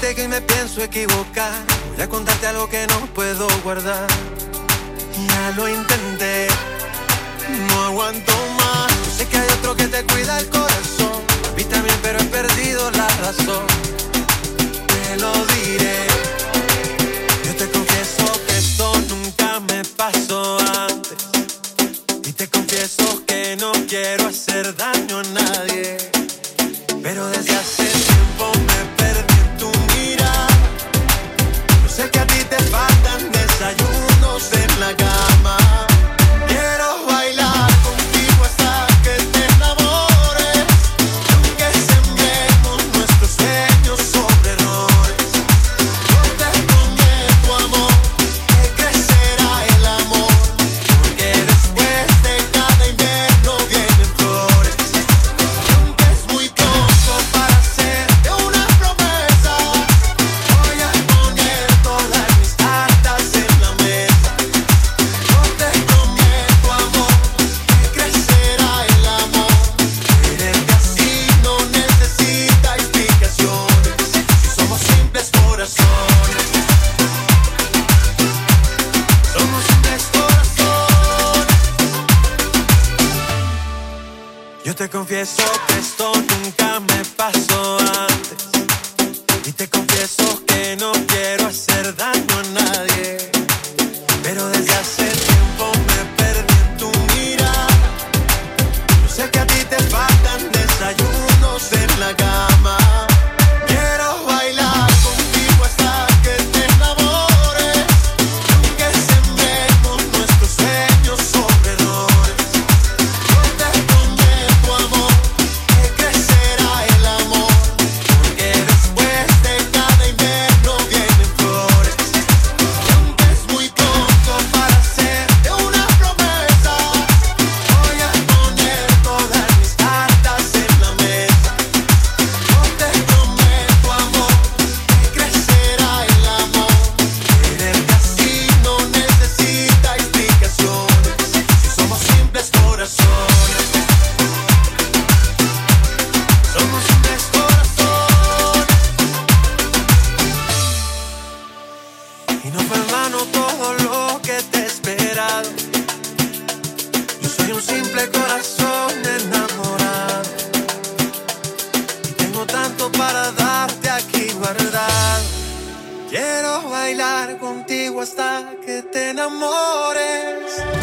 sé que me pienso equivocar. Voy a contarte algo que no puedo guardar. Ya lo intenté, no aguanto más. Sé que hay otro que te cuida el corazón. A también, pero he perdido la razón. Te lo diré. Yo te confieso que esto nunca me pasó antes. Y te confieso que no quiero hacer daño a nadie. Pero desde Gaga. Te confieso que esto nunca me pasó antes. Y te confieso que Y no fue en vano todo lo que te he esperado. Yo soy un simple corazón enamorado. Y tengo tanto para darte aquí guardado. Quiero bailar contigo hasta que te enamores.